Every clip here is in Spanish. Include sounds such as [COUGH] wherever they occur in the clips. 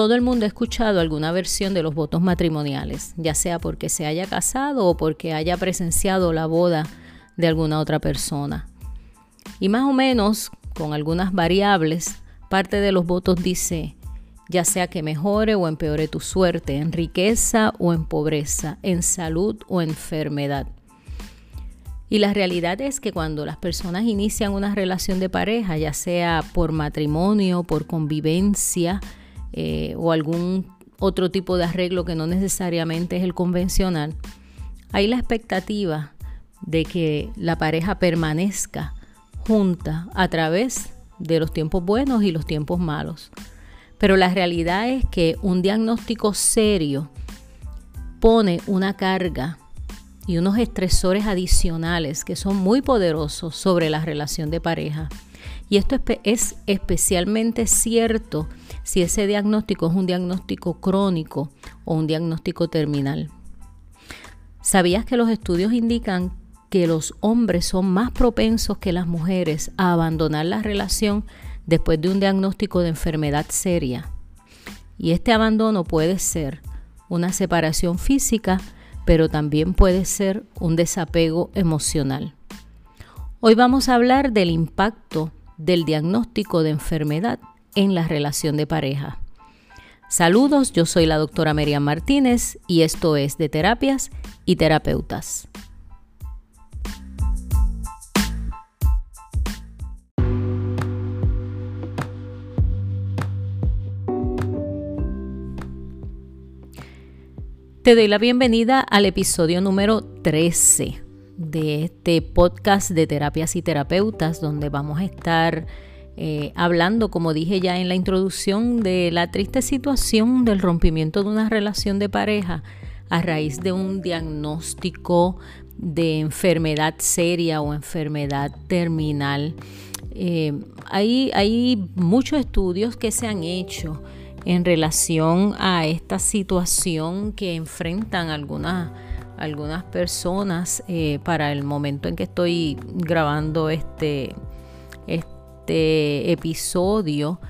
todo el mundo ha escuchado alguna versión de los votos matrimoniales, ya sea porque se haya casado o porque haya presenciado la boda de alguna otra persona. Y más o menos, con algunas variables, parte de los votos dice, ya sea que mejore o empeore tu suerte, en riqueza o en pobreza, en salud o enfermedad. Y la realidad es que cuando las personas inician una relación de pareja, ya sea por matrimonio, por convivencia eh, o algún otro tipo de arreglo que no necesariamente es el convencional, hay la expectativa de que la pareja permanezca junta a través de los tiempos buenos y los tiempos malos. Pero la realidad es que un diagnóstico serio pone una carga y unos estresores adicionales que son muy poderosos sobre la relación de pareja. Y esto es especialmente cierto si ese diagnóstico es un diagnóstico crónico o un diagnóstico terminal. ¿Sabías que los estudios indican que los hombres son más propensos que las mujeres a abandonar la relación después de un diagnóstico de enfermedad seria? Y este abandono puede ser una separación física, pero también puede ser un desapego emocional. Hoy vamos a hablar del impacto del diagnóstico de enfermedad en la relación de pareja. Saludos, yo soy la doctora Miriam Martínez y esto es de terapias y terapeutas. Te doy la bienvenida al episodio número 13 de este podcast de terapias y terapeutas, donde vamos a estar eh, hablando, como dije ya en la introducción, de la triste situación del rompimiento de una relación de pareja a raíz de un diagnóstico de enfermedad seria o enfermedad terminal. Eh, hay, hay muchos estudios que se han hecho en relación a esta situación que enfrentan algunas, algunas personas eh, para el momento en que estoy grabando este, este episodio.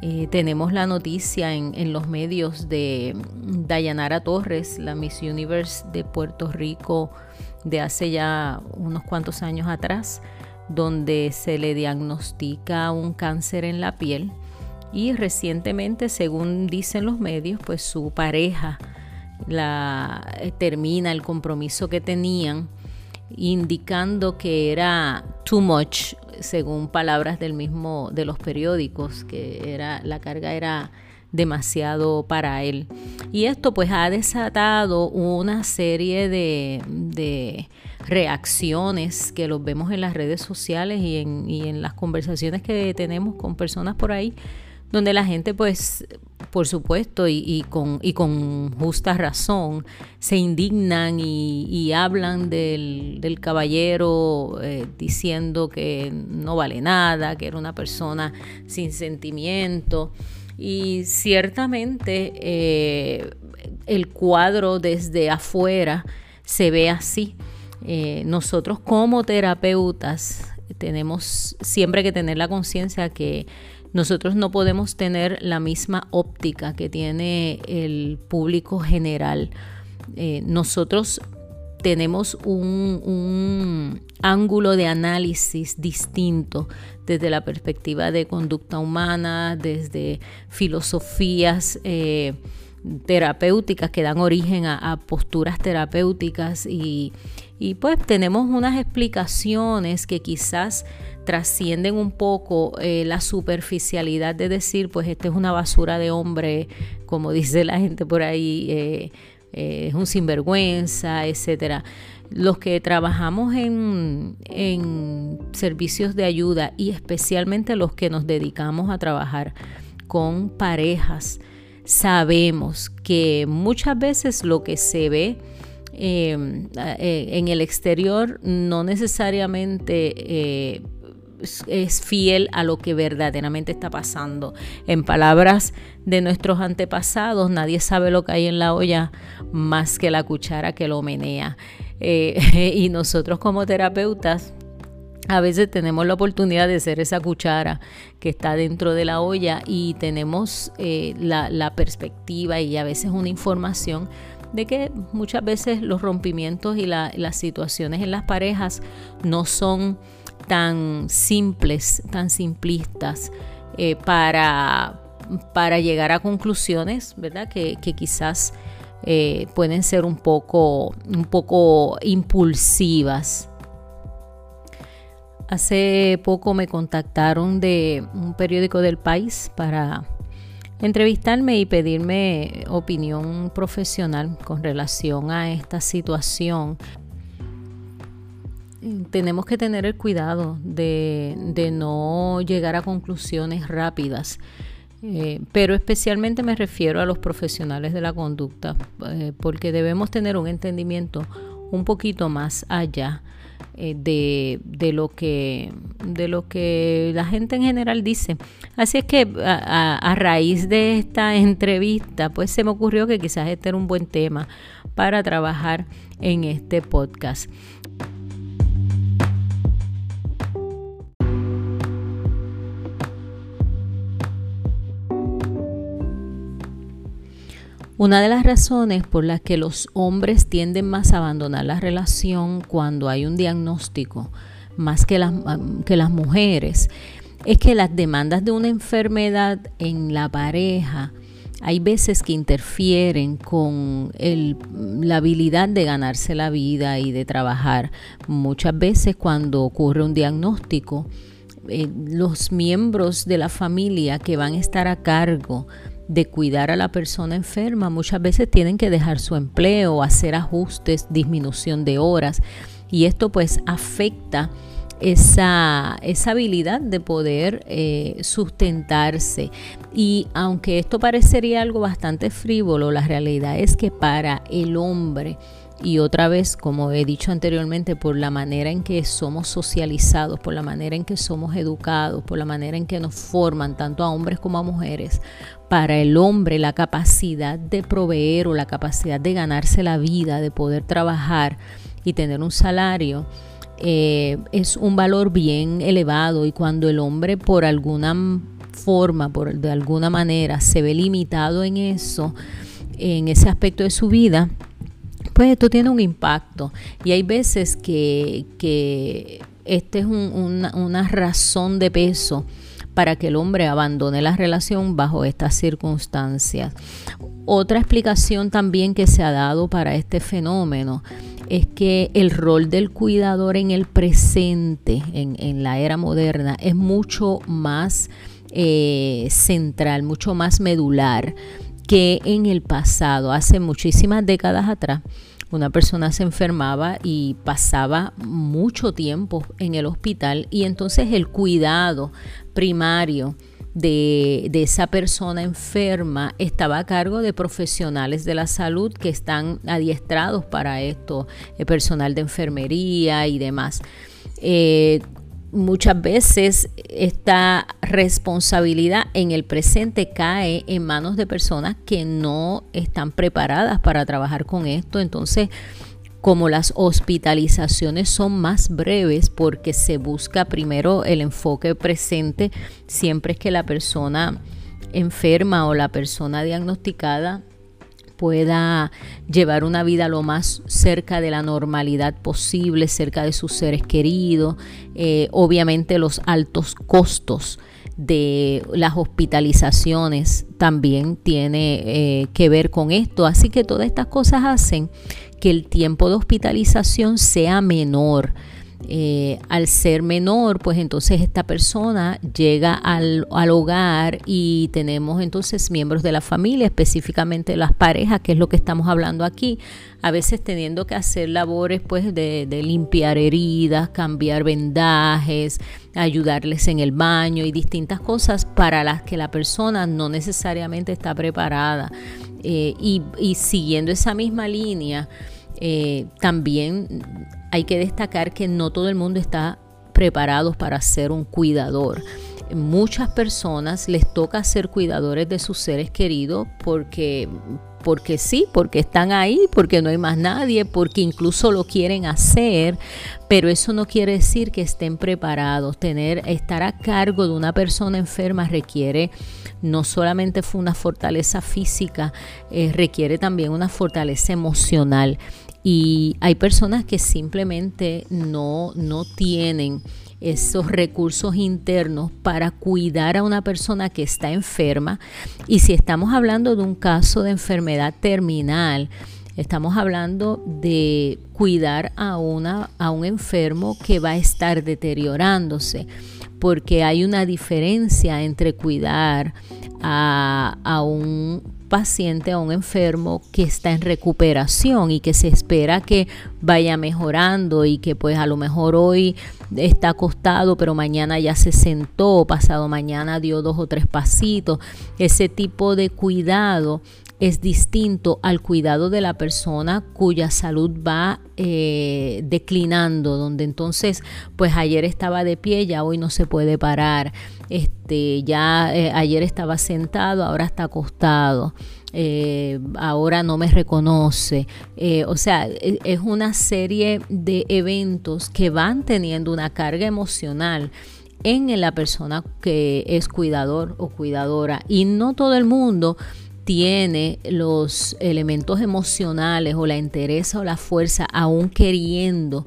Eh, tenemos la noticia en, en, los medios de Dayanara Torres, la Miss Universe de Puerto Rico de hace ya unos cuantos años atrás, donde se le diagnostica un cáncer en la piel y recientemente, según dicen los medios, pues su pareja la, eh, termina el compromiso que tenían, indicando que era too much, según palabras del mismo de los periódicos, que era la carga era demasiado para él. Y esto pues ha desatado una serie de, reacciones que los vemos en las redes sociales y en las conversaciones que tenemos con personas por ahí donde la gente pues por supuesto y, con, y con justa razón se indignan y, hablan del, caballero eh, diciendo que no vale nada, que era una persona sin sentimiento y ciertamente eh, el cuadro desde afuera se ve así. Eh, nosotros como terapeutas tenemos siempre que tener la conciencia que nosotros no podemos tener la misma óptica que tiene el público general. Eh, nosotros tenemos un, ángulo de análisis distinto desde la perspectiva de conducta humana, desde filosofías eh, terapéuticas que dan origen a, posturas terapéuticas y, y, pues tenemos unas explicaciones que quizás trascienden un poco eh, la superficialidad de decir, pues este es una basura de hombre, como [LAUGHS] dice la gente por ahí, eh, eh, es un sinvergüenza, etcétera. Los que trabajamos en, en servicios de ayuda y especialmente los que nos dedicamos a trabajar con parejas, sabemos que muchas veces lo que se ve en el exterior no necesariamente es fiel a lo que verdaderamente está pasando. En palabras de nuestros antepasados, nadie sabe lo que hay en la olla más que la cuchara que lo menea. Eh, [LAUGHS] y nosotros como terapeutas a veces tenemos la oportunidad de ser esa cuchara que está dentro de la olla y tenemos eh, la, perspectiva y a veces una información de que muchas veces los rompimientos y las situaciones en las parejas no son tan simples, tan simplistas eh, para, para llegar a conclusiones, ¿verdad? Que, quizás eh, pueden ser un poco, un poco impulsivas. Hace poco me contactaron de un periódico del país para entrevistarme y pedirme opinión profesional con relación a esta situación. Tenemos que tener el cuidado de, no llegar a conclusiones rápidas, eh, pero especialmente me refiero a los profesionales de la conducta, eh, porque debemos tener un entendimiento un poquito más allá eh, de, lo que, la gente en general dice. Así es que a, raíz de esta entrevista, pues se me ocurrió que quizás este era un buen tema para trabajar en este podcast. Una de las razones por las que los hombres tienden más a abandonar la relación cuando hay un diagnóstico, más que las, que las mujeres, es que las demandas de una enfermedad en la pareja hay veces que interfieren con la habilidad de ganarse la vida y de trabajar. Muchas veces cuando ocurre un diagnóstico, eh, los miembros de la familia que van a estar a cargo de cuidar a la persona enferma, muchas veces tienen que dejar su empleo, hacer ajustes, disminución de horas y esto pues afecta esa, esa habilidad de poder eh, sustentarse. Y aunque esto parecería algo bastante frívolo, la realidad es que para el hombre, y otra vez, como he dicho anteriormente, por la manera en que somos socializados, por la manera en que somos educados, por la manera en que nos forman tanto a hombres como a mujeres, para el hombre la capacidad de proveer o la capacidad de ganarse la vida, de poder trabajar y tener un salario, eh, es un valor bien elevado. Y cuando el hombre por alguna forma, por, de alguna manera, se ve limitado en eso, en ese aspecto de su vida, pues esto tiene un impacto. Y hay veces que, que este es una, una razón de peso para que el hombre abandone la relación bajo estas circunstancias. Otra explicación también que se ha dado para este fenómeno es que el rol del cuidador en el presente, en, la era moderna, es mucho más eh, central, mucho más medular que en el pasado, hace muchísimas décadas atrás, una persona se enfermaba y pasaba mucho tiempo en el hospital y entonces el cuidado primario de, esa persona enferma estaba a cargo de profesionales de la salud que están adiestrados para esto, el personal de enfermería y demás. Eh, muchas veces esta responsabilidad en el presente cae en manos de personas que no están preparadas para trabajar con esto. Entonces, como las hospitalizaciones son más breves porque se busca primero el enfoque presente, siempre es que la persona enferma o la persona diagnosticada pueda llevar una vida lo más cerca de la normalidad posible, cerca de sus seres queridos, eh, obviamente los altos costos de las hospitalizaciones también tiene eh, que ver con esto. Así que todas estas cosas hacen que el tiempo de hospitalización sea menor. Eh, al ser menor, pues entonces esta persona llega al, hogar y tenemos entonces miembros de la familia, específicamente las parejas, que es lo que estamos hablando aquí, a veces teniendo que hacer labores pues de, limpiar heridas, cambiar vendajes, ayudarles en el baño y distintas cosas para las que la persona no necesariamente está preparada. Eh, y, y siguiendo esa misma línea, eh, también hay que destacar que no todo el mundo está preparado para ser un cuidador. muchas personas les toca ser cuidadores de sus seres queridos porque porque sí, porque están ahí, porque no hay más nadie, porque incluso lo quieren hacer, pero eso no quiere decir que estén preparados. Tener, estar a cargo de una persona enferma requiere no solamente una fortaleza física, eh, requiere también una fortaleza emocional. Y hay personas que simplemente no, no tienen esos recursos internos para cuidar a una persona que está enferma. Y si estamos hablando de un caso de enfermedad terminal, Estamos hablando de cuidar a, una, a un enfermo que va a estar deteriorándose, porque hay una diferencia entre cuidar a, a un paciente, a un enfermo que está en recuperación y que se espera que vaya mejorando y que pues a lo mejor hoy está acostado pero mañana ya se sentó, pasado mañana dio dos o tres pasitos. Ese tipo de cuidado es distinto al cuidado de la persona cuya salud va eh, declinando, donde entonces, pues ayer estaba de pie, ya hoy no se puede parar, este, ya eh, ayer estaba sentado, ahora está acostado. Eh, ahora no me reconoce. o sea, e, es una serie de eventos que van teniendo una carga emocional en la persona que es cuidador o cuidadora. Y no todo el mundo tiene los elementos emocionales o la interés o la fuerza aún queriendo,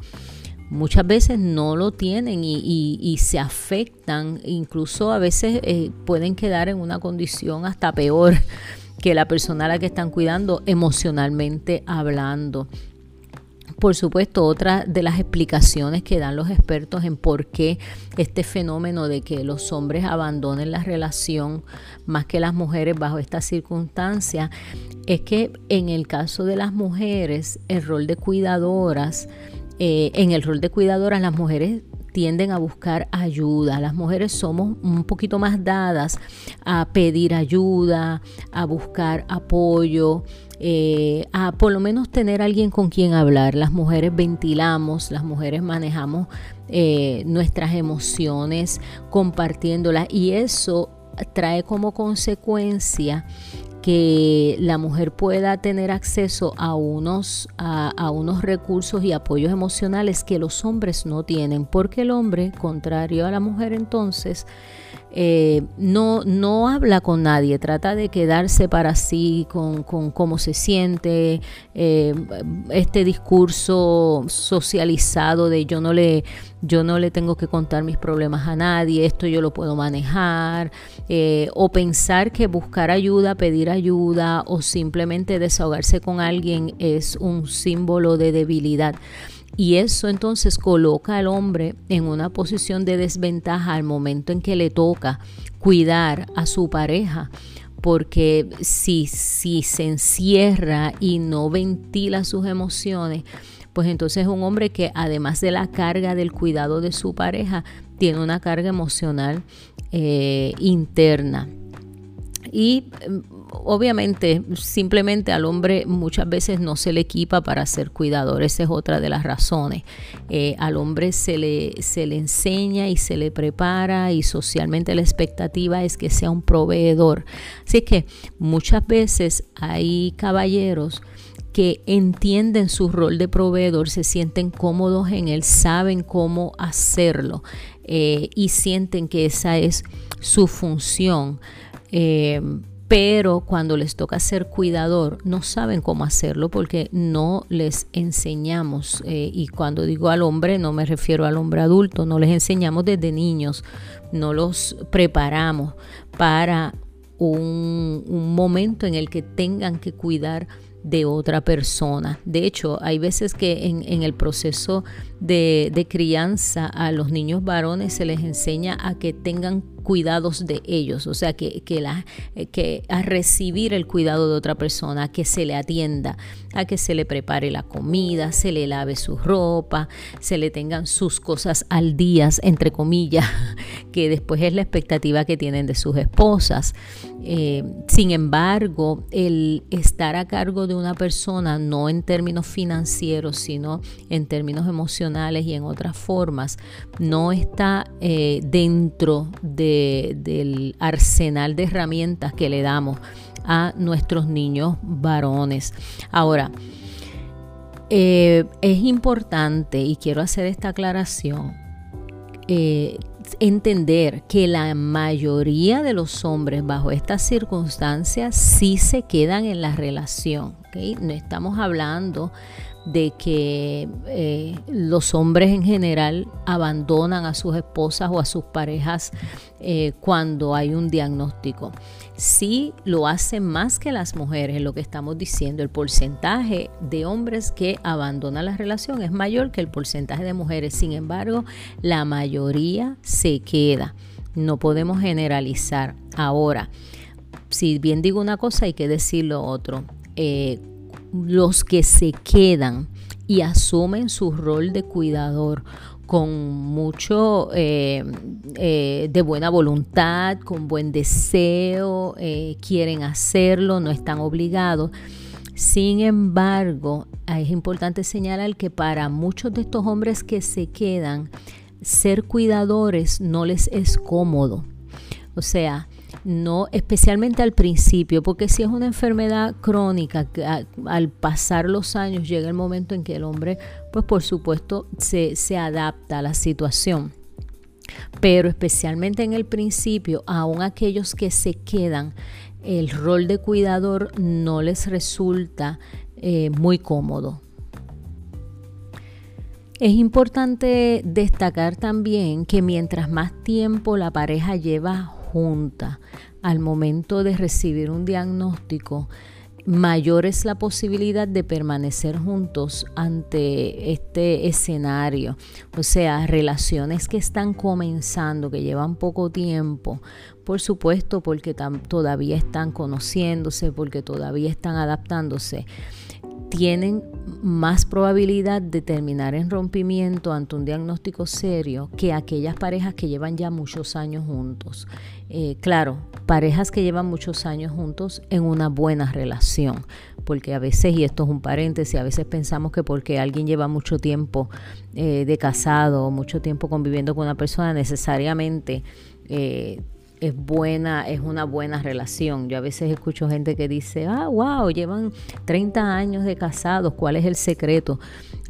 muchas veces no lo tienen y, se afectan, incluso a veces eh, pueden quedar en una condición hasta peor [LAUGHS] que la persona a la que están cuidando emocionalmente hablando. Por supuesto, otra de las explicaciones que dan los expertos en por qué este fenómeno de que los hombres abandonen la relación más que las mujeres bajo esta circunstancia es que en el caso de las mujeres, el rol de cuidadoras, eh, en el rol de cuidadoras las mujeres tienden a buscar ayuda. Las mujeres somos un poquito más dadas a pedir ayuda, a buscar apoyo, eh, a por lo menos tener alguien con quien hablar. Las mujeres ventilamos, las mujeres manejamos eh, nuestras emociones compartiéndolas y eso trae como consecuencia que la mujer pueda tener acceso a unos, a, unos recursos y apoyos emocionales que los hombres no tienen, porque el hombre, contrario a la mujer entonces, eh, no, no habla con nadie, trata de quedarse para sí con, cómo se siente, eh, este discurso socializado de yo no, le, yo no le tengo que contar mis problemas a nadie, esto yo lo puedo manejar, eh, o pensar que buscar ayuda, pedir ayuda o simplemente desahogarse con alguien es un símbolo de debilidad. Y eso entonces coloca al hombre en una posición de desventaja al momento en que le toca cuidar a su pareja. Porque si, si se encierra y no ventila sus emociones, pues entonces es un hombre que además de la carga del cuidado de su pareja, tiene una carga emocional eh, interna. Y obviamente simplemente al hombre muchas veces no se le equipa para ser cuidador, esa es otra de las razones. Eh, al hombre se le, se le enseña y se le prepara y socialmente la expectativa es que sea un proveedor. Así que muchas veces hay caballeros que entienden su rol de proveedor, se sienten cómodos en él, saben cómo hacerlo eh, y sienten que esa es su función. Eh, pero cuando les toca ser cuidador no saben cómo hacerlo porque no les enseñamos eh, y cuando digo al hombre no me refiero al hombre adulto, no les enseñamos desde niños, no los preparamos para un, momento en el que tengan que cuidar de otra persona. De hecho, hay veces que en, el proceso de, de, crianza a los niños varones se les enseña a que tengan cuidados de ellos, o sea, que, que, la, que a recibir el cuidado de otra persona, a que se le atienda, a que se le prepare la comida, se le lave su ropa, se le tengan sus cosas al día, entre comillas, [LAUGHS] que después es la expectativa que tienen de sus esposas. Eh, sin embargo, el estar a cargo de una persona, no en términos financieros, sino en términos emocionales y en otras formas, no está eh, dentro del arsenal de herramientas que le damos a nuestros niños varones. Ahora, eh, es importante, y quiero hacer esta aclaración, eh, entender que la mayoría de los hombres bajo estas circunstancias sí se quedan en la relación. No estamos hablando de que eh, los hombres en general abandonan a sus esposas o a sus parejas eh, cuando hay un diagnóstico. Sí lo hacen más que las mujeres, lo que estamos diciendo. El porcentaje de hombres que abandonan la relación es mayor que el porcentaje de mujeres. Sin embargo, la mayoría se queda. No podemos generalizar. Ahora, si bien digo una cosa, hay que decir lo otro. Eh, los que se quedan y asumen su rol de cuidador con mucho eh, eh, de buena voluntad, con buen deseo, eh, quieren hacerlo, no están obligados. Sin embargo, es importante señalar que para muchos de estos hombres que se quedan, ser cuidadores no les es cómodo. O sea, no especialmente al principio, porque si es una enfermedad crónica, al pasar los años llega el momento en que el hombre, pues por supuesto, se, se adapta a la situación. Pero especialmente en el principio, aún aquellos que se quedan, el rol de cuidador no les resulta eh, muy cómodo. Es importante destacar también que mientras más tiempo la pareja lleva al momento de recibir un diagnóstico, mayor es la posibilidad de permanecer juntos ante este escenario. O sea, relaciones que están comenzando, que llevan poco tiempo, por supuesto porque todavía están conociéndose, porque todavía están adaptándose tienen más probabilidad de terminar en rompimiento ante un diagnóstico serio que aquellas parejas que llevan ya muchos años juntos. Eh, claro, parejas que llevan muchos años juntos en una buena relación, porque a veces, y esto es un paréntesis, a veces pensamos que porque alguien lleva mucho tiempo eh, de casado o mucho tiempo conviviendo con una persona, necesariamente eh, es buena, es una buena relación. Yo a veces escucho gente que dice, ah, wow, llevan 30 años de casados, ¿cuál es el secreto?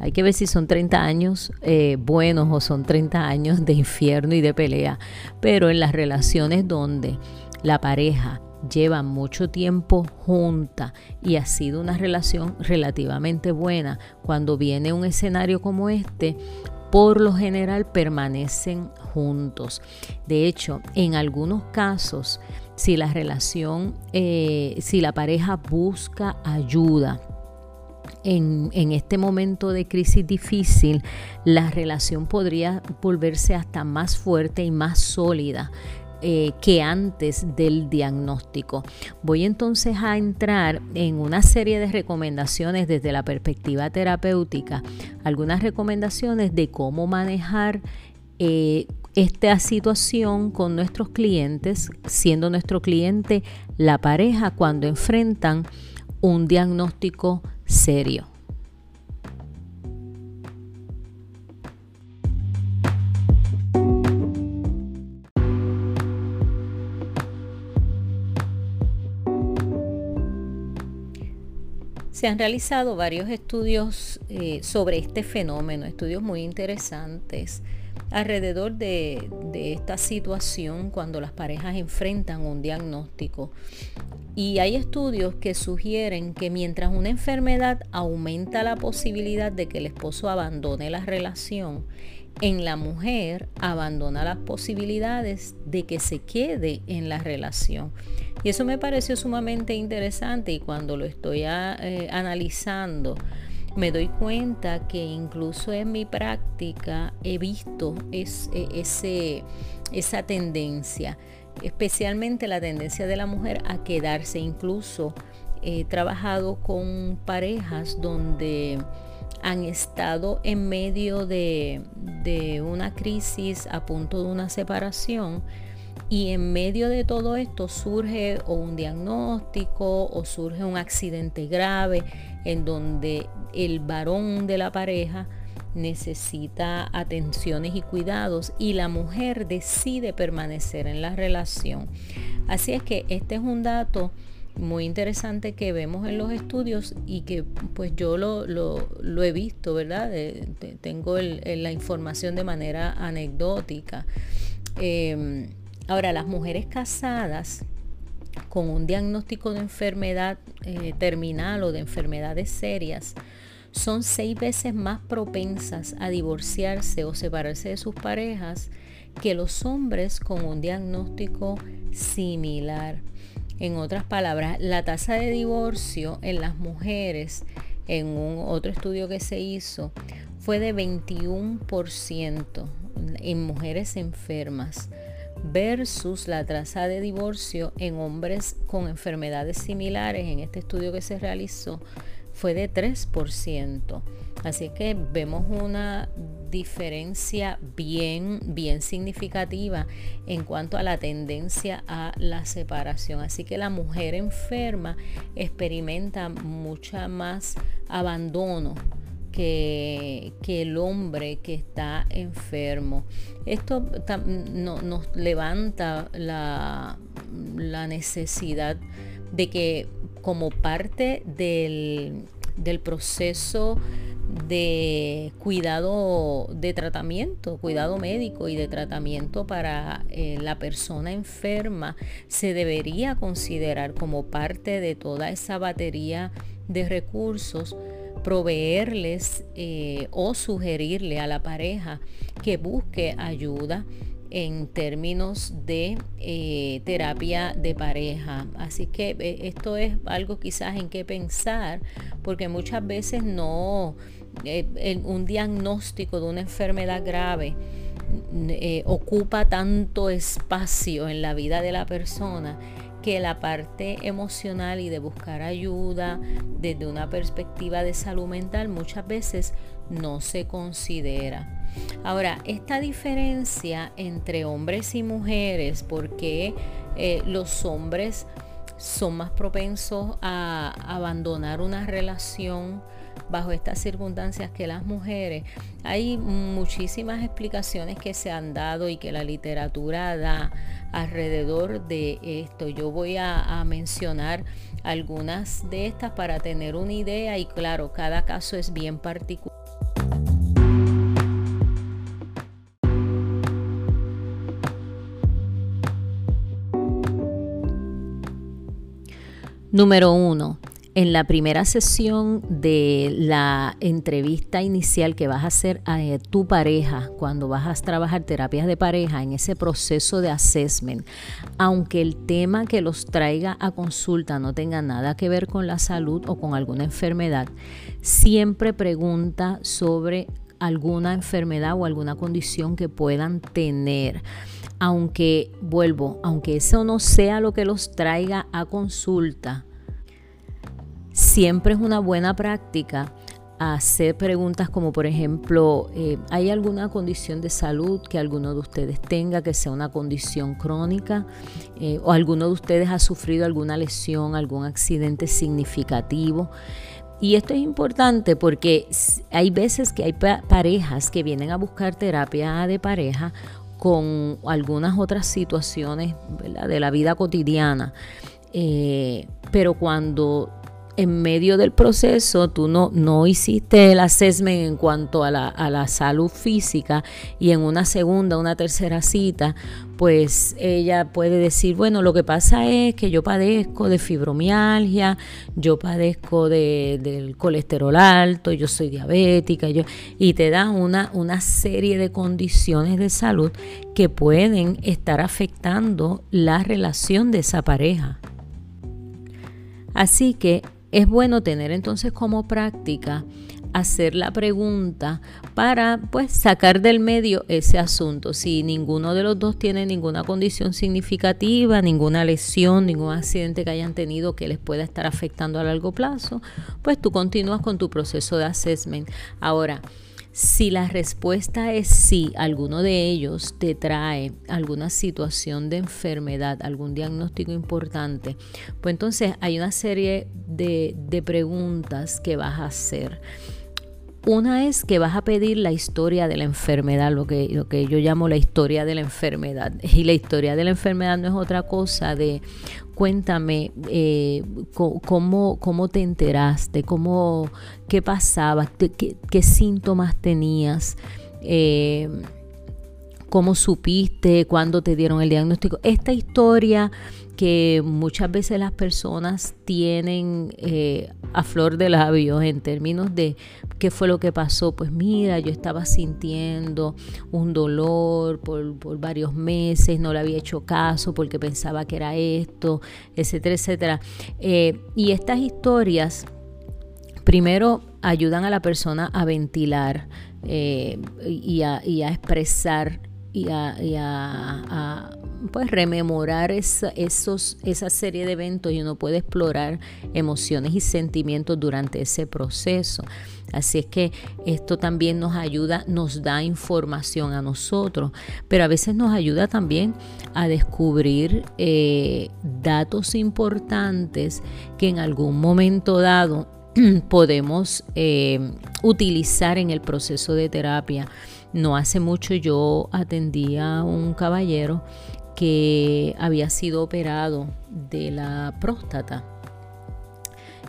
Hay que ver si son 30 años eh, buenos o son 30 años de infierno y de pelea. Pero en las relaciones donde la pareja lleva mucho tiempo junta y ha sido una relación relativamente buena, cuando viene un escenario como este, por lo general permanecen juntos. De hecho, en algunos casos, si la relación, eh, si la pareja busca ayuda, en, en, este momento de crisis difícil, la relación podría volverse hasta más fuerte y más sólida eh, que antes del diagnóstico. Voy entonces a entrar en una serie de recomendaciones desde la perspectiva terapéutica, algunas recomendaciones de cómo manejar eh, esta situación con nuestros clientes, siendo nuestro cliente la pareja cuando enfrentan un diagnóstico serio. Se han realizado varios estudios eh, sobre este fenómeno, estudios muy interesantes alrededor de, esta situación cuando las parejas enfrentan un diagnóstico. Y hay estudios que sugieren que mientras una enfermedad aumenta la posibilidad de que el esposo abandone la relación, en la mujer abandona las posibilidades de que se quede en la relación. Y eso me pareció sumamente interesante y cuando lo estoy ah, eh, analizando me doy cuenta que incluso en mi práctica he visto e, ese, esa tendencia, especialmente la tendencia de la mujer a quedarse. Incluso he trabajado con parejas donde han estado en medio de, de una crisis a punto de una separación y en medio de todo esto surge o un diagnóstico o surge un accidente grave en donde el varón de la pareja necesita atenciones y cuidados y la mujer decide permanecer en la relación. Así es que este es un dato muy interesante que vemos en los estudios y que pues yo lo, he visto, ¿verdad? tengo la información de manera anecdótica. Em, ahora, las mujeres casadas con un diagnóstico de enfermedad eh, terminal o de enfermedades serias son seis veces más propensas a divorciarse o separarse de sus parejas que los hombres con un diagnóstico similar. En otras palabras, la tasa de divorcio en las mujeres, en un otro estudio que se hizo, fue de 21% en mujeres enfermas versus la tasa de divorcio en hombres con enfermedades similares en este estudio que se realizó fue de 3%. Así que vemos una diferencia bien, bien significativa en cuanto a la tendencia a la separación. Así que la mujer enferma experimenta mucha más abandono que, el hombre que está enfermo. Esto nos levanta la, la necesidad de que como parte del, proceso de cuidado de tratamiento, cuidado médico y de tratamiento para eh, la persona enferma, se debería considerar como parte de toda esa batería de recursos proveerles eh, o sugerirle a la pareja que busque ayuda en términos de eh, terapia de pareja. Así que eh, esto es algo quizás en qué pensar, porque muchas veces no, eh, un diagnóstico de una enfermedad grave ocupa tanto espacio en la vida de la persona que la parte emocional y de buscar ayuda desde una perspectiva de salud mental muchas veces no se considera. Ahora, esta diferencia entre hombres y mujeres, porque eh, los hombres son más propensos a abandonar una relación bajo estas circunstancias que las mujeres. Hay muchísimas explicaciones que se han dado y que la literatura da alrededor de esto. Yo voy a, a mencionar algunas de estas para tener una idea y claro, cada caso es bien particular. Número uno, en la primera sesión de la entrevista inicial que vas a hacer a eh, tu pareja, cuando vas a trabajar terapias de pareja, en ese proceso de assessment, aunque el tema que los traiga a consulta no tenga nada que ver con la salud o con alguna enfermedad, siempre pregunta sobre alguna enfermedad o alguna condición que puedan tener aunque vuelvo, aunque eso no sea lo que los traiga a consulta, siempre es una buena práctica hacer preguntas como por ejemplo, eh, ¿hay alguna condición de salud que alguno de ustedes tenga que sea una condición crónica? Eh, ¿O alguno de ustedes ha sufrido alguna lesión, algún accidente significativo? Y esto es importante porque hay veces que hay parejas que vienen a buscar terapia de pareja con algunas otras situaciones de la vida cotidiana. Eh, pero cuando en medio del proceso tú no, no hiciste el assessment en cuanto a la, a la, salud física y en una segunda, una tercera cita, pues ella puede decir, bueno, lo que pasa es que yo padezco de fibromialgia, yo padezco de, del colesterol alto, yo soy diabética, yo, y te da una, una serie de condiciones de salud que pueden estar afectando la relación de esa pareja. Así que es bueno tener entonces como práctica hacer la pregunta para pues sacar del medio ese asunto. Si ninguno de los dos tiene ninguna condición significativa, ninguna lesión, ningún accidente que hayan tenido que les pueda estar afectando a largo plazo, pues tú continúas con tu proceso de assessment. Ahora, si la respuesta es sí, alguno de ellos te trae alguna situación de enfermedad, algún diagnóstico importante, pues entonces hay una serie de, de preguntas que vas a hacer. Una es que vas a pedir la historia de la enfermedad, lo que, lo que yo llamo la historia de la enfermedad. Y la historia de la enfermedad no es otra cosa de cuéntame eh, cómo, cómo, te enteraste, cómo, qué pasaba, qué, síntomas tenías. Eh, cómo supiste, cuándo te dieron el diagnóstico. Esta historia que muchas veces las personas tienen eh, a flor de labios en términos de qué fue lo que pasó. Pues mira, yo estaba sintiendo un dolor por, varios meses, no le había hecho caso porque pensaba que era esto, etcétera, etcétera. Eh, y estas historias, primero, ayudan a la persona a ventilar eh, y, a, expresar y a pues rememorar esa, esos, esa serie de eventos y uno puede explorar emociones y sentimientos durante ese proceso. Así es que esto también nos ayuda, nos da información a nosotros, pero a veces nos ayuda también a descubrir eh, datos importantes que en algún momento dado [CLEARS THROAT] podemos eh, utilizar en el proceso de terapia. No hace mucho yo atendía a un caballero que había sido operado de la próstata.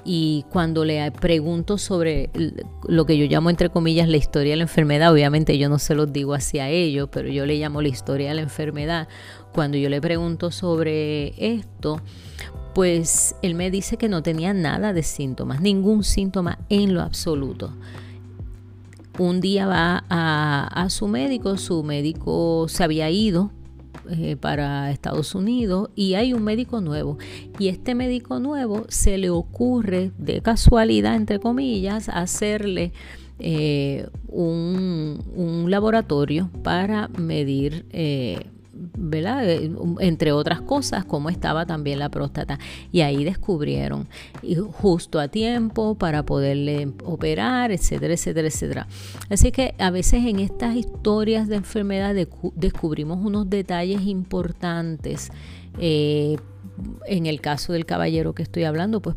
Y cuando le pregunto sobre lo que yo llamo entre comillas la historia de la enfermedad, obviamente yo no se los digo hacia ellos, pero yo le llamo la historia de la enfermedad. Cuando yo le pregunto sobre esto, pues él me dice que no tenía nada de síntomas, ningún síntoma en lo absoluto un día va a, su médico, su médico se había ido eh, para Estados Unidos y hay un médico nuevo. Y este médico nuevo se le ocurre de casualidad, entre comillas, hacerle eh, un, un, laboratorio para medir eh, ¿verdad? Eh, entre otras cosas, cómo estaba también la próstata. Y ahí descubrieron, y justo a tiempo para poderle operar, etcétera, etcétera, etcétera. Así que a veces en estas historias de enfermedad descubrimos unos detalles importantes. Eh, en el caso del caballero que estoy hablando, pues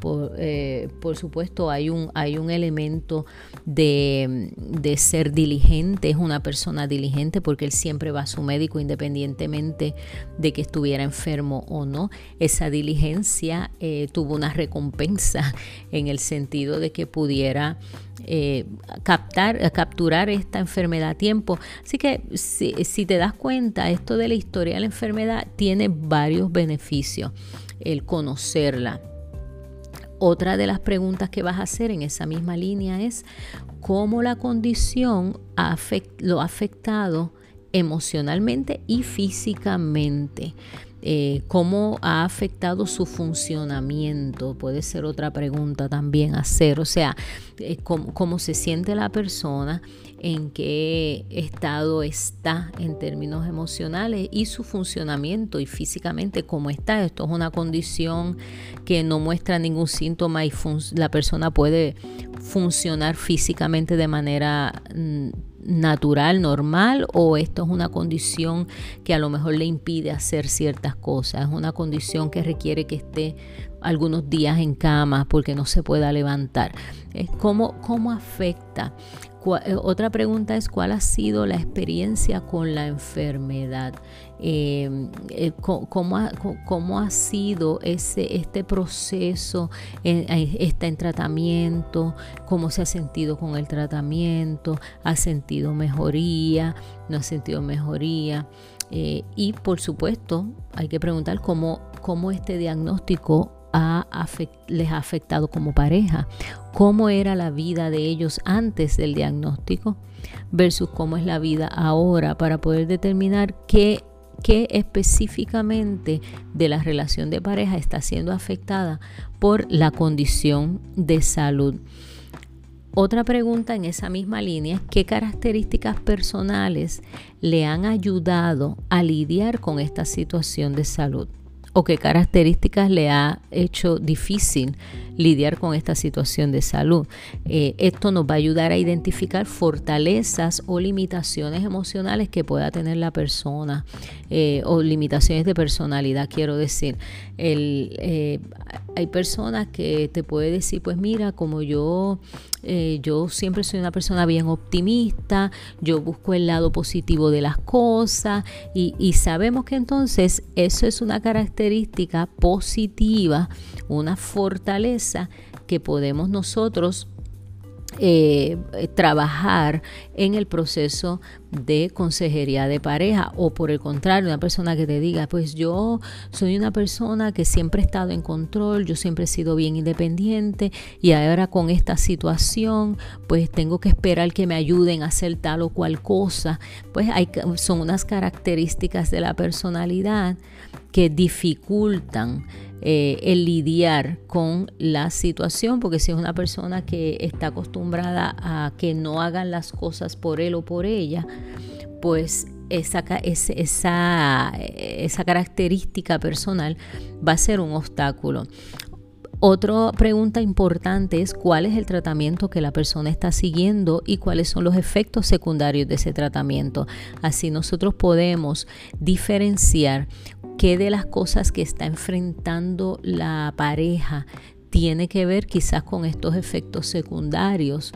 por, eh, por, supuesto hay un, hay un elemento de, de, ser diligente, es una persona diligente porque él siempre va a su médico independientemente de que estuviera enfermo o no. Esa diligencia eh, tuvo una recompensa en el sentido de que pudiera eh, captar, capturar esta enfermedad a tiempo. Así que si, si te das cuenta, esto de la historia de la enfermedad tiene varios beneficios, el conocerla otra de las preguntas que vas a hacer en esa misma línea es cómo la condición lo ha afectado emocionalmente y físicamente. Eh, cómo ha afectado su funcionamiento, puede ser otra pregunta también hacer, o sea, eh, cómo, se siente la persona, en qué estado está en términos emocionales y su funcionamiento y físicamente cómo está. Esto es una condición que no muestra ningún síntoma y la persona puede funcionar físicamente de manera mm, natural, normal, o esto es una condición que a lo mejor le impide hacer ciertas cosas. Es una condición que requiere que esté algunos días en cama porque no se pueda levantar. ¿Cómo, cómo afecta eh, otra pregunta es cuál ha sido la experiencia con la enfermedad, em, eh, cómo, ha, sido ese, este proceso, está en tratamiento, cómo se ha sentido con el tratamiento, ha sentido mejoría, no ha sentido mejoría. Eh, y por supuesto hay que preguntar cómo, cómo este diagnóstico les ha afectado como pareja, cómo era la vida de ellos antes del diagnóstico versus cómo es la vida ahora para poder determinar qué, qué específicamente de la relación de pareja está siendo afectada por la condición de salud. otra pregunta en esa misma línea es qué características personales le han ayudado a lidiar con esta situación de salud o qué características le ha hecho difícil lidiar con esta situación de salud. Eh, esto nos va a ayudar a identificar fortalezas o limitaciones emocionales que pueda tener la persona eh, o limitaciones de personalidad, quiero decir. El, eh, hay personas que te puede decir, pues mira, como yo, yo siempre soy una persona bien optimista, yo busco el lado positivo de las cosas y, y sabemos que entonces eso es una característica positiva, una fortaleza que podemos nosotros eh, trabajar en el proceso de consejería de pareja o por el contrario una persona que te diga pues yo soy una persona que siempre he estado en control yo siempre he sido bien independiente y ahora con esta situación pues tengo que esperar que me ayuden a hacer tal o cual cosa pues hay, son unas características de la personalidad que dificultan eh, el lidiar con la situación, porque si es una persona que está acostumbrada a que no hagan las cosas por él o por ella, pues esa, esa, esa característica personal va a ser un obstáculo. Otra pregunta importante es cuál es el tratamiento que la persona está siguiendo y cuáles son los efectos secundarios de ese tratamiento. Así nosotros podemos diferenciar qué de las cosas que está enfrentando la pareja tiene que ver quizás con estos efectos secundarios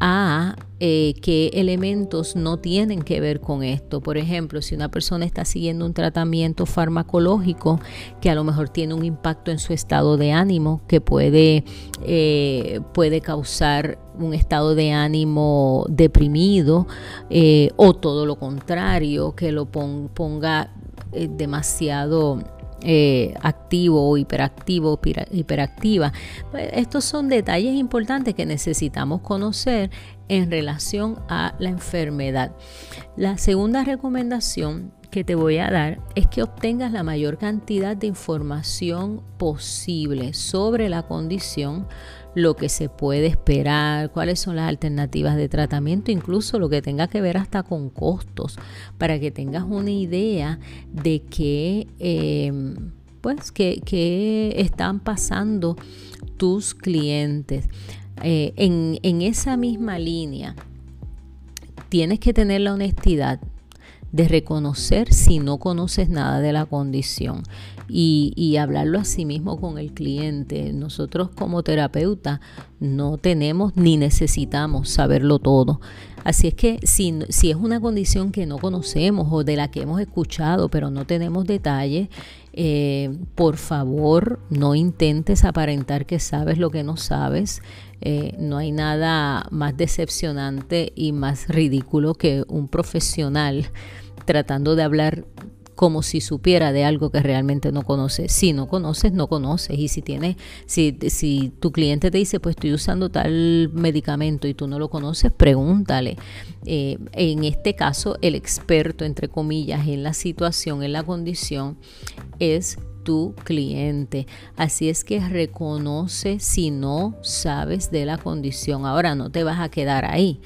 a eh, qué elementos no tienen que ver con esto. Por ejemplo, si una persona está siguiendo un tratamiento farmacológico que a lo mejor tiene un impacto en su estado de ánimo, que puede, eh, puede causar un estado de ánimo deprimido eh, o todo lo contrario, que lo ponga eh, demasiado eh, activo o hiperactivo, hiperactiva. Pues, estos son detalles importantes que necesitamos conocer en relación a la enfermedad. La segunda recomendación que te voy a dar es que obtengas la mayor cantidad de información posible sobre la condición, lo que se puede esperar, cuáles son las alternativas de tratamiento, incluso lo que tenga que ver hasta con costos, para que tengas una idea de qué, em, pues, que, están pasando tus clientes. Eh, en, en esa misma línea, tienes que tener la honestidad de reconocer si no conoces nada de la condición y, hablarlo a sí mismo con el cliente. Nosotros como terapeuta no tenemos ni necesitamos saberlo todo. Así es que si, si es una condición que no conocemos o de la que hemos escuchado pero no tenemos detalles, eh, por favor no intentes aparentar que sabes lo que no sabes. Eh, no hay nada más decepcionante y más ridículo que un profesional tratando de hablar como si supiera de algo que realmente no conoce. Si no conoces, no conoces. Y si tienes, si, tu cliente te dice, pues estoy usando tal medicamento y tú no lo conoces, pregúntale. Eh, en este caso, el experto, entre comillas, en la situación, en la condición, es tu cliente. Así es que reconoce si no sabes de la condición. Ahora no te vas a quedar ahí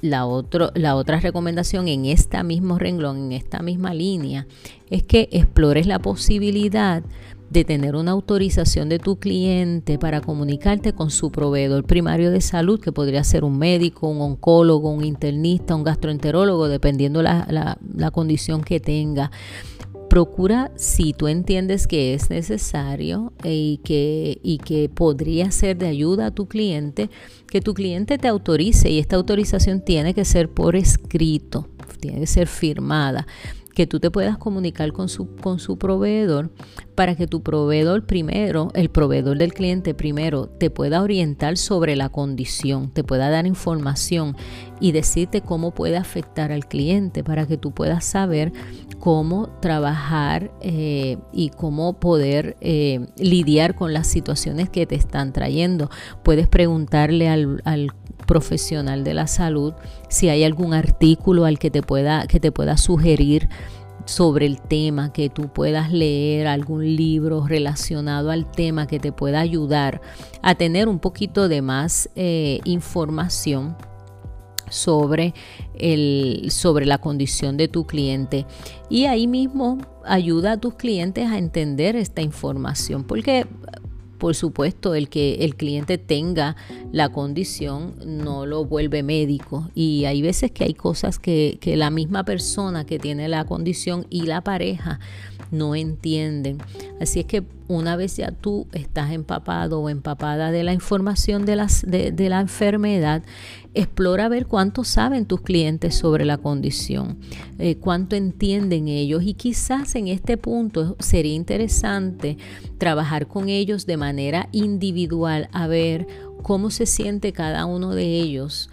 la, la otra recomendación en esta mismo renglón, en esta misma línea, es que explores la posibilidad de tener una autorización de tu cliente para comunicarte con su proveedor primario de salud, que podría ser un médico, un oncólogo, un internista, un gastroenterólogo, dependiendo la, la condición que tenga procura si tú entiendes que es necesario eh, y que, y que podría ser de ayuda a tu cliente, que tu cliente te autorice y esta autorización tiene que ser por escrito, tiene que ser firmada que tú te puedas comunicar con su, con su proveedor para que tu proveedor primero, el proveedor del cliente primero, te pueda orientar sobre la condición, te pueda dar información y decirte cómo puede afectar al cliente para que tú puedas saber cómo trabajar eh, y cómo poder eh, lidiar con las situaciones que te están trayendo. Puedes preguntarle al, al profesional de la salud si hay algún artículo al que te pueda, que te pueda sugerir sobre el tema, que tú puedas leer algún libro relacionado al tema que te pueda ayudar a tener un poquito de más eh, información sobre, el, sobre la condición de tu cliente y ahí mismo ayuda a tus clientes a entender esta información porque por supuesto, el que el cliente tenga la condición no lo vuelve médico. Y hay veces que hay cosas que, que la misma persona que tiene la condición y la pareja no entienden. Así es que una vez ya tú estás empapado o empapada de la información de, las, de, la enfermedad, explora a ver cuánto saben tus clientes sobre la condición, eh, cuánto entienden ellos y quizás en este punto sería interesante trabajar con ellos de manera individual a ver cómo se siente cada uno de ellos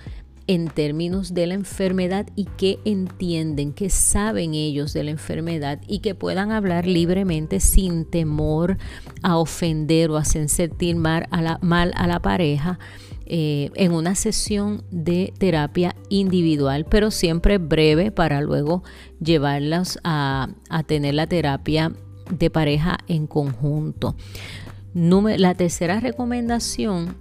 en términos de la enfermedad y que entienden, que saben ellos de la enfermedad y que puedan hablar libremente sin temor a ofender o sentir a la, mal a la pareja. Eh, en una sesión de terapia individual, pero siempre breve para luego llevarlas a, tener la terapia de pareja en conjunto. la tercera recomendación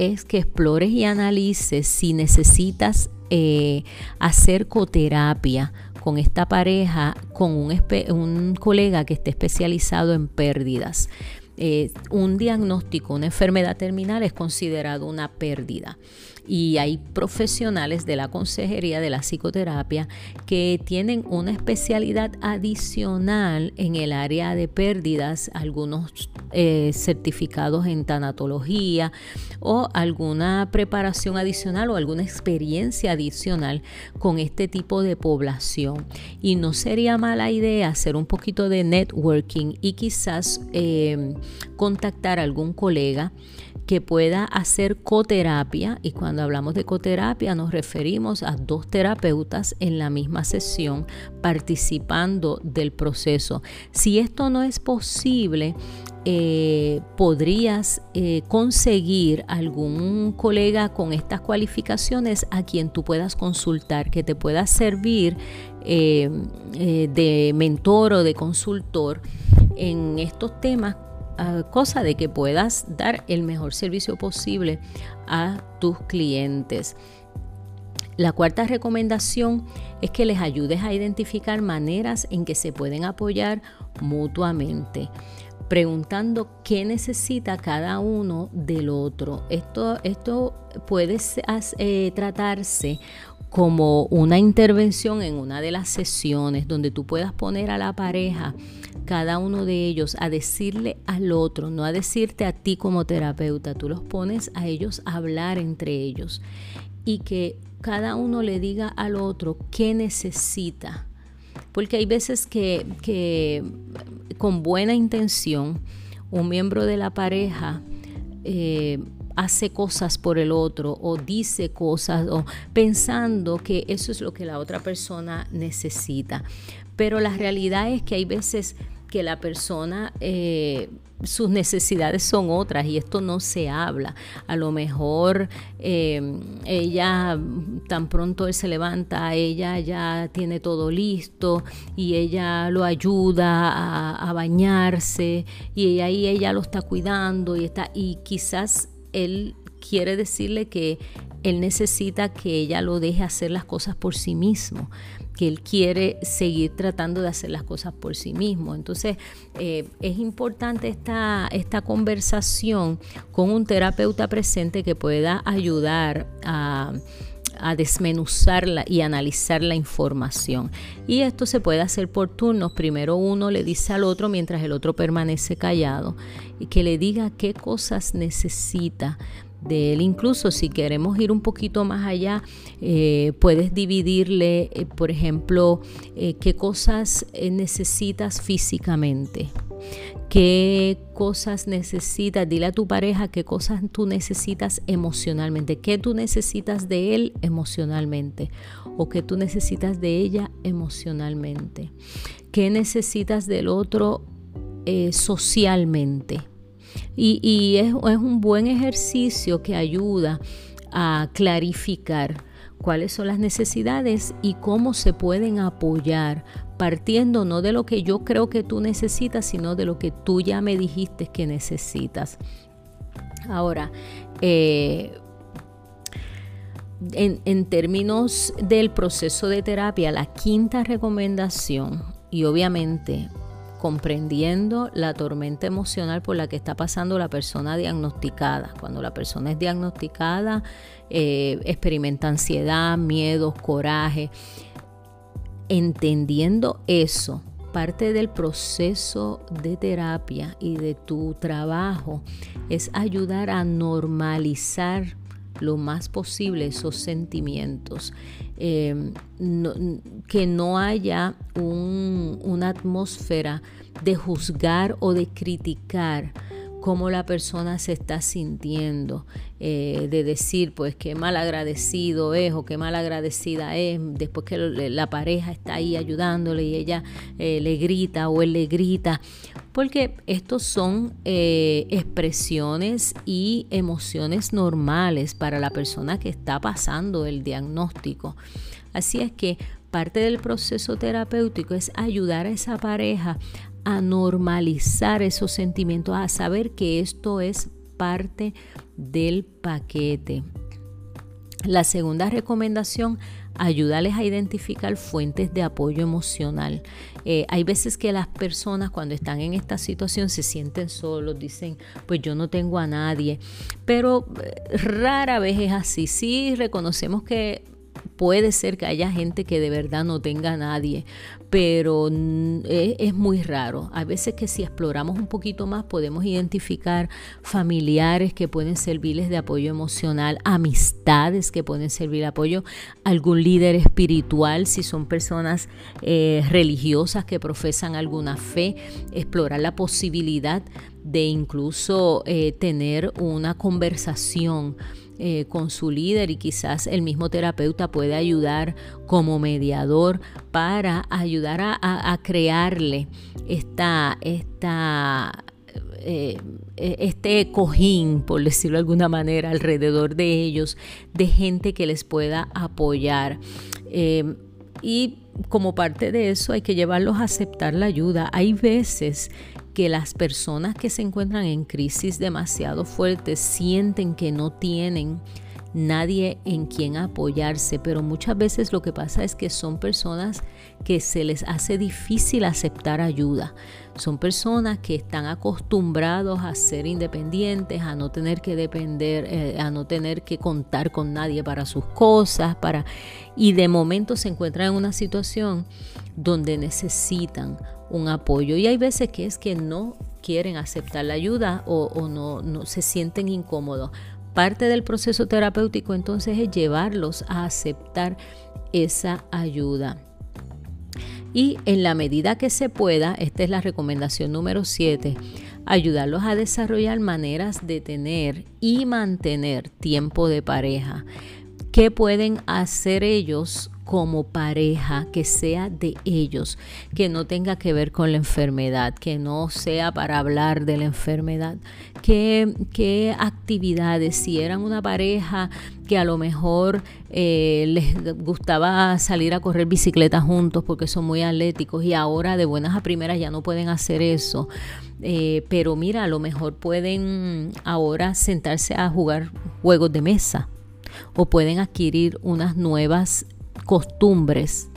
es que explores y analices si necesitas eh, hacer coterapia con esta pareja, con un, un colega que esté especializado en pérdidas. Eh, un diagnóstico, una enfermedad terminal es considerado una pérdida y hay profesionales de la consejería de la psicoterapia que tienen una especialidad adicional en el área de pérdidas, algunos eh, certificados en tanatología o alguna preparación adicional o alguna experiencia adicional con este tipo de población. Y no sería mala idea hacer un poquito de networking y quizás eh, contactar a algún colega que pueda hacer coterapia y cuando hablamos de coterapia nos referimos a dos terapeutas en la misma sesión participando del proceso. Si esto no es posible, eh, podrías eh, conseguir algún colega con estas cualificaciones a quien tú puedas consultar, que te pueda servir eh, de mentor o de consultor en estos temas cosa de que puedas dar el mejor servicio posible a tus clientes. La cuarta recomendación es que les ayudes a identificar maneras en que se pueden apoyar mutuamente, preguntando qué necesita cada uno del otro. Esto, esto puede eh, tratarse como una intervención en una de las sesiones donde tú puedas poner a la pareja cada uno de ellos a decirle al otro, no a decirte a ti como terapeuta, tú los pones a ellos a hablar entre ellos y que cada uno le diga al otro qué necesita. Porque hay veces que, con buena intención un miembro de la pareja eh, hace cosas por el otro o dice cosas o pensando que eso es lo que la otra persona necesita. Pero la realidad es que hay veces que la persona, eh, sus necesidades son otras y esto no se habla. A lo mejor eh, ella, tan pronto él se levanta, ella ya tiene todo listo y ella lo ayuda a, a bañarse y ahí ella lo está cuidando y, está, y quizás él quiere decirle que él necesita que ella lo deje hacer las cosas por sí mismo que él quiere seguir tratando de hacer las cosas por sí mismo. Entonces, eh, es importante esta, esta conversación con un terapeuta presente que pueda ayudar a a desmenuzarla y analizar la información. Y esto se puede hacer por turnos. Primero uno le dice al otro mientras el otro permanece callado y que le diga qué cosas necesita de él. Incluso si queremos ir un poquito más allá, eh, puedes dividirle, eh, por ejemplo, eh, qué cosas necesitas físicamente, qué cosas necesitas, dile a tu pareja qué cosas tú necesitas emocionalmente, qué tú necesitas de él emocionalmente o qué tú necesitas de ella emocionalmente, qué necesitas del otro socialmente y, es, un buen ejercicio que ayuda a clarificar cuáles son las necesidades y cómo se pueden apoyar, partiendo no de lo que yo creo que tú necesitas, sino de lo que tú ya me dijiste que necesitas. Ahora, eh, en, en, términos del proceso de terapia, la quinta recomendación, y obviamente comprendiendo la tormenta emocional por la que está pasando la persona diagnosticada. Cuando la persona es diagnosticada, eh, experimenta ansiedad, miedo, coraje. Entendiendo eso, parte del proceso de terapia y de tu trabajo es ayudar a normalizar lo más posible esos sentimientos. Eh, que no haya una atmósfera de juzgar o de criticar cómo la persona se está sintiendo, eh, de decir, pues qué mal agradecido es o qué mal agradecida es, después que la pareja está ahí ayudándole y ella eh, le grita o él le grita, porque estos son eh, expresiones y emociones normales para la persona que está pasando el diagnóstico. Así es que parte del proceso terapéutico es ayudar a esa pareja a normalizar esos sentimientos, a saber que esto es parte del paquete. La segunda recomendación, ayúdales a identificar fuentes de apoyo emocional. Eh, hay veces que las personas cuando están en esta situación se sienten solos, dicen, pues yo no tengo a nadie, pero eh, rara vez es así. Sí reconocemos que puede ser que haya gente que de verdad no tenga a nadie, pero es, muy raro. A veces que si exploramos un poquito más podemos identificar familiares que pueden servirles de apoyo emocional, amistades que pueden servir de apoyo, algún líder espiritual, si son personas eh, religiosas que profesan alguna fe, explorar la posibilidad de incluso eh, tener una conversación eh, con su líder y quizás el mismo terapeuta puede ayudar como mediador para ayudar a, crearle esta, esta eh, este cojín, por decirlo de alguna manera, alrededor de ellos, de gente que les pueda apoyar. Eh, y como parte de eso hay que llevarlos a aceptar la ayuda. Hay veces que las personas que se encuentran en crisis demasiado fuertes sienten que no tienen nadie en quien apoyarse, pero muchas veces lo que pasa es que son personas que se les hace difícil aceptar ayuda. Son personas que están acostumbrados a ser independientes, a no tener que depender, eh, a no tener que contar con nadie para sus cosas, para y de momento se encuentran en una situación donde necesitan un apoyo. Y hay veces que es que no quieren aceptar la ayuda o, no, no se sienten incómodos. Parte del proceso terapéutico entonces es llevarlos a aceptar esa ayuda. Y en la medida que se pueda, esta es la recomendación número 7, ayudarlos a desarrollar maneras de tener y mantener tiempo de pareja. ¿Qué pueden hacer ellos como pareja, que sea de ellos, que no tenga que ver con la enfermedad, que no sea para hablar de la enfermedad, qué, actividades, si eran una pareja que a lo mejor eh, les gustaba salir a correr bicicleta juntos porque son muy atléticos y ahora de buenas a primeras ya no pueden hacer eso. Eh, pero mira, a lo mejor pueden ahora sentarse a jugar juegos de mesa o pueden adquirir unas nuevas costumbres.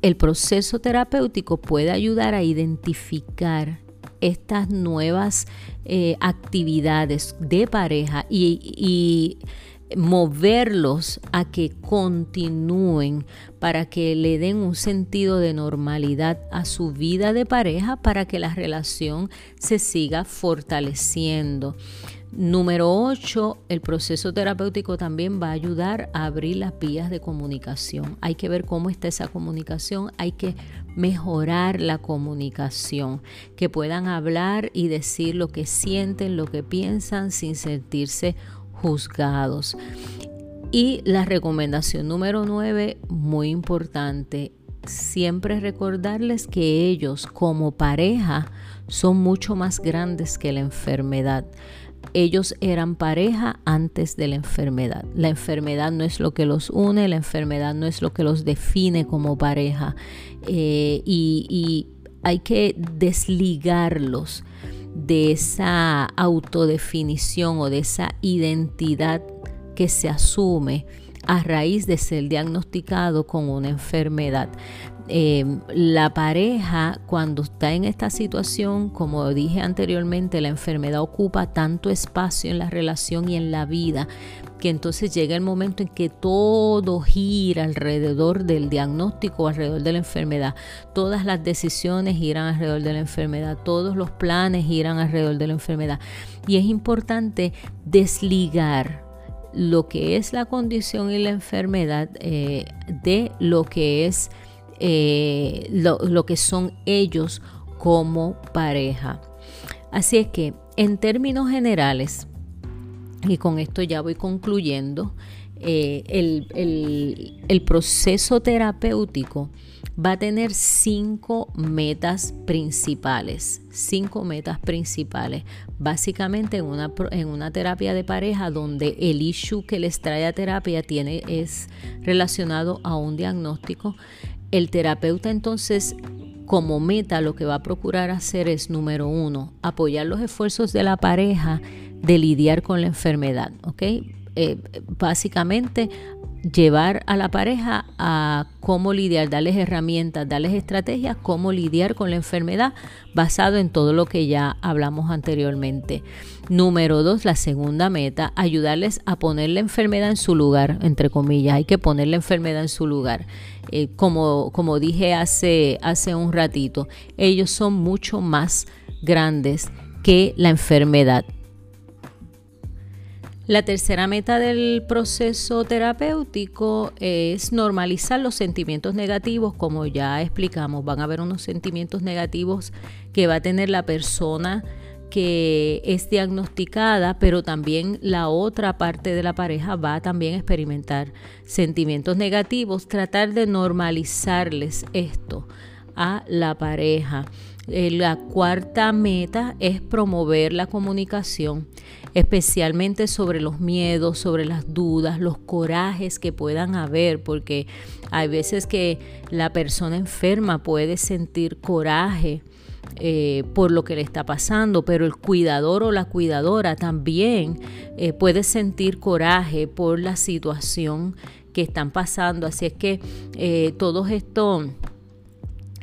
El proceso terapéutico puede ayudar a identificar estas nuevas eh, actividades de pareja y, moverlos a que continúen para que le den un sentido de normalidad a su vida de pareja para que la relación se siga fortaleciendo. Número 8, el proceso terapéutico también va a ayudar a abrir las vías de comunicación. Hay que ver cómo está esa comunicación, hay que mejorar la comunicación, que puedan hablar y decir lo que sienten, lo que piensan sin sentirse juzgados. Y la recomendación número 9, muy importante, siempre recordarles que ellos como pareja son mucho más grandes que la enfermedad ellos eran pareja antes de la enfermedad. La enfermedad no es lo que los une, la enfermedad no es lo que los define como pareja. Eh, y hay que desligarlos de esa autodefinición o de esa identidad que se asume a raíz de ser diagnosticado con una enfermedad. Em, la pareja cuando está en esta situación, como dije anteriormente, la enfermedad ocupa tanto espacio en la relación y en la vida que entonces llega el momento en que todo gira alrededor del diagnóstico, alrededor de la enfermedad. Todas las decisiones giran alrededor de la enfermedad, todos los planes giran alrededor de la enfermedad. Y es importante desligar lo que es la condición y la enfermedad eh, de lo que es eh, lo, que son ellos como pareja. Así es que en términos generales, y con esto ya voy concluyendo, eh, el, proceso terapéutico va a tener cinco metas principales, cinco metas principales, básicamente en una, en una terapia de pareja donde el issue que les trae a terapia tiene, es relacionado a un diagnóstico. El terapeuta entonces como meta lo que va a procurar hacer es, número uno, apoyar los esfuerzos de la pareja de lidiar con la enfermedad, ¿ok? Eh, básicamente llevar a la pareja a cómo lidiar, darles herramientas, darles estrategias, cómo lidiar con la enfermedad basado en todo lo que ya hablamos anteriormente. Número dos, la segunda meta, ayudarles a poner la enfermedad en su lugar, entre comillas, hay que poner la enfermedad en su lugar. Eh, como, como dije hace, hace un ratito, ellos son mucho más grandes que la enfermedad. La tercera meta del proceso terapéutico es normalizar los sentimientos negativos, como ya explicamos, van a haber unos sentimientos negativos que va a tener la persona que es diagnosticada, pero también la otra parte de la pareja va a también experimentar sentimientos negativos, tratar de normalizarles esto a la pareja. Eh, la cuarta meta es promover la comunicación, especialmente sobre los miedos, sobre las dudas, los corajes que puedan haber, porque hay veces que la persona enferma puede sentir coraje. Eh, por lo que le está pasando, pero el cuidador o la cuidadora también eh, puede sentir coraje por la situación que están pasando. Así es que todos estos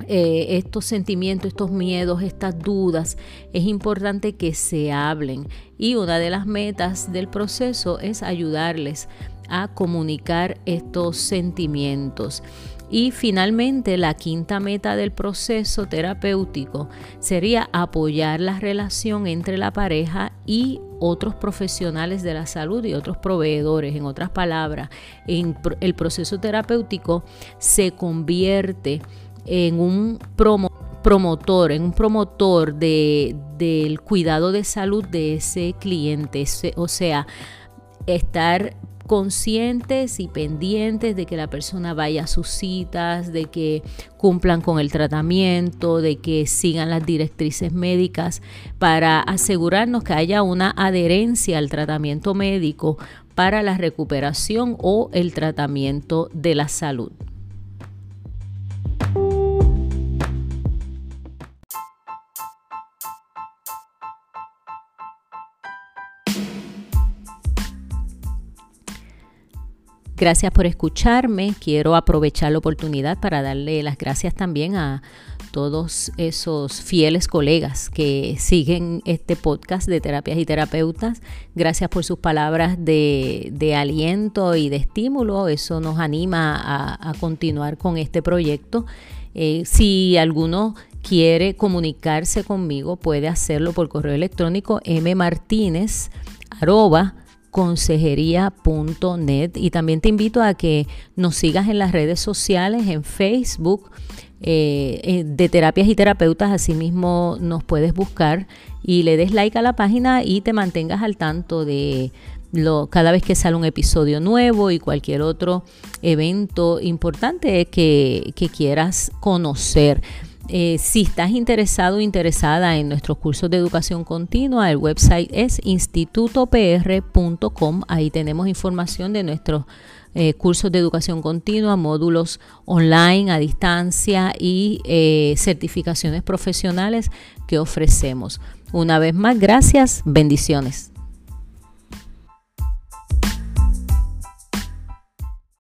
eh, estos sentimientos, estos miedos, estas dudas, es importante que se hablen. Y una de las metas del proceso es ayudarles a comunicar estos sentimientos. Y finalmente, la quinta meta del proceso terapéutico sería apoyar la relación entre la pareja y otros profesionales de la salud y otros proveedores. En otras palabras, en el proceso terapéutico se convierte en un promotor, en un promotor de, del cuidado de salud de ese cliente. O sea, estar conscientes y pendientes de que la persona vaya a sus citas, de que cumplan con el tratamiento, de que sigan las directrices médicas para asegurarnos que haya una adherencia al tratamiento médico para la recuperación o el tratamiento de la salud. Gracias por escucharme. Quiero aprovechar la oportunidad para darle las gracias también a todos esos fieles colegas que siguen este podcast de terapias y terapeutas. Gracias por sus palabras de, aliento y de estímulo. Eso nos anima a, continuar con este proyecto. Eh, si alguno quiere comunicarse conmigo, puede hacerlo por correo electrónico mmartinez consejería.net y también te invito a que nos sigas en las redes sociales, en Facebook eh, eh, de terapias y terapeutas, asimismo nos puedes buscar y le des like a la página y te mantengas al tanto de lo, cada vez que sale un episodio nuevo y cualquier otro evento importante que, que quieras conocer. Eh, si estás interesado o interesada en nuestros cursos de educación continua, el website es institutopr.com. Ahí tenemos información de nuestros eh, cursos de educación continua, módulos online a distancia y eh, certificaciones profesionales que ofrecemos. Una vez más, gracias, bendiciones.